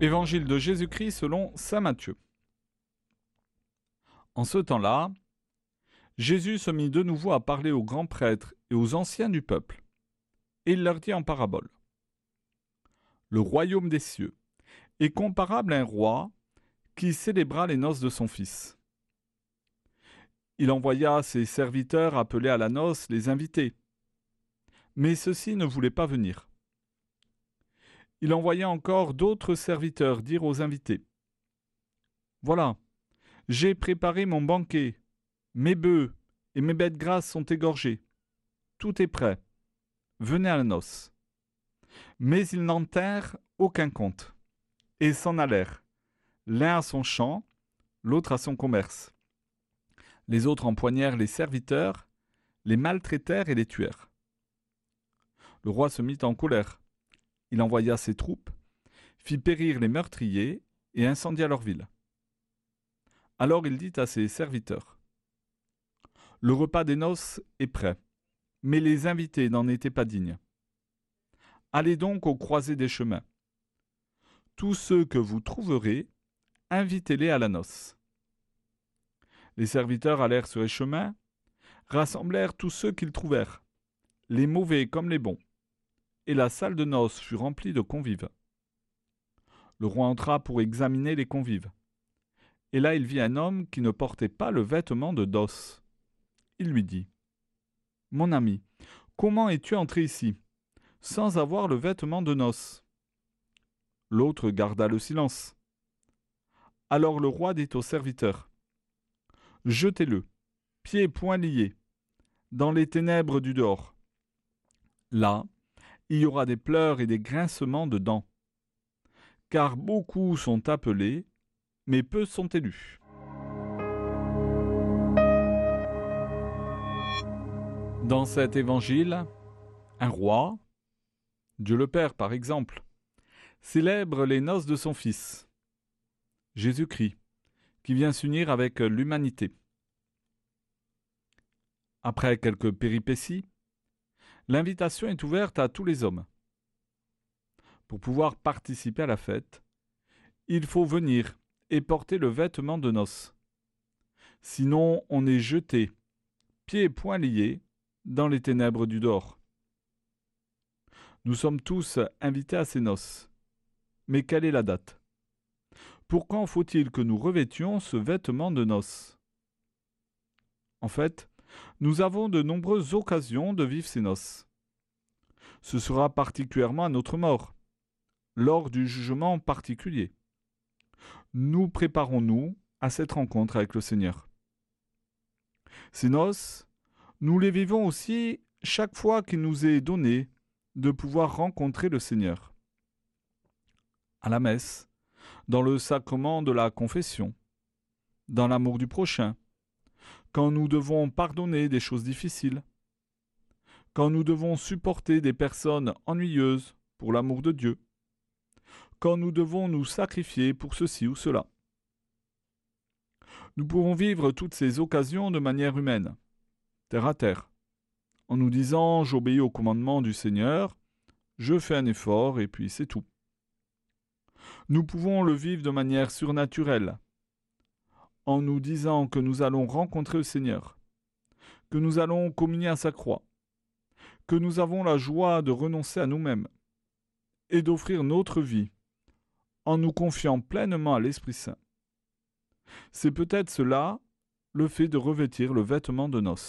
Évangile de Jésus-Christ selon Saint Matthieu. En ce temps-là, Jésus se mit de nouveau à parler aux grands prêtres et aux anciens du peuple, et il leur dit en parabole. Le royaume des cieux est comparable à un roi qui célébra les noces de son fils. Il envoya ses serviteurs appeler à la noce les invités, mais ceux-ci ne voulaient pas venir. Il envoya encore d'autres serviteurs dire aux invités Voilà, j'ai préparé mon banquet, mes bœufs et mes bêtes grasses sont égorgés. Tout est prêt. Venez à la noce. Mais ils n'en tinrent aucun compte, et s'en allèrent, l'un à son champ, l'autre à son commerce. Les autres empoignèrent les serviteurs, les maltraitèrent et les tuèrent. Le roi se mit en colère. Il envoya ses troupes, fit périr les meurtriers et incendia leur ville. Alors il dit à ses serviteurs Le repas des noces est prêt, mais les invités n'en étaient pas dignes. Allez donc aux croisées des chemins. Tous ceux que vous trouverez, invitez-les à la noce. Les serviteurs allèrent sur les chemins, rassemblèrent tous ceux qu'ils trouvèrent, les mauvais comme les bons, et la salle de noces fut remplie de convives. Le roi entra pour examiner les convives. Et là il vit un homme qui ne portait pas le vêtement de Dos. Il lui dit Mon ami, comment es-tu entré ici, sans avoir le vêtement de noces? L'autre garda le silence. Alors le roi dit au serviteur Jetez-le, pieds et poings liés, dans les ténèbres du dehors. Là, il y aura des pleurs et des grincements de dents. Car beaucoup sont appelés, mais peu sont élus. Dans cet évangile, un roi, Dieu le Père par exemple, célèbre les noces de son Fils, Jésus-Christ, qui vient s'unir avec l'humanité. Après quelques péripéties, l'invitation est ouverte à tous les hommes. Pour pouvoir participer à la fête, il faut venir et porter le vêtement de noces. Sinon, on est jeté, pieds et poings liés, dans les ténèbres du dehors. Nous sommes tous invités à ces noces. Mais quelle est la date? Pour quand faut-il que nous revêtions ce vêtement de noces? En fait, nous avons de nombreuses occasions de vivre ces noces. Ce sera particulièrement à notre mort, lors du jugement particulier. Nous préparons-nous à cette rencontre avec le Seigneur. Ces noces, nous les vivons aussi chaque fois qu'il nous est donné de pouvoir rencontrer le Seigneur. À la messe, dans le sacrement de la confession, dans l'amour du prochain, quand nous devons pardonner des choses difficiles, quand nous devons supporter des personnes ennuyeuses pour l'amour de Dieu, quand nous devons nous sacrifier pour ceci ou cela. Nous pouvons vivre toutes ces occasions de manière humaine, terre à terre, en nous disant j'obéis au commandement du Seigneur, je fais un effort et puis c'est tout. Nous pouvons le vivre de manière surnaturelle, en nous disant que nous allons rencontrer le Seigneur, que nous allons communier à sa croix, que nous avons la joie de renoncer à nous-mêmes et d'offrir notre vie en nous confiant pleinement à l'Esprit Saint. C'est peut-être cela le fait de revêtir le vêtement de noces.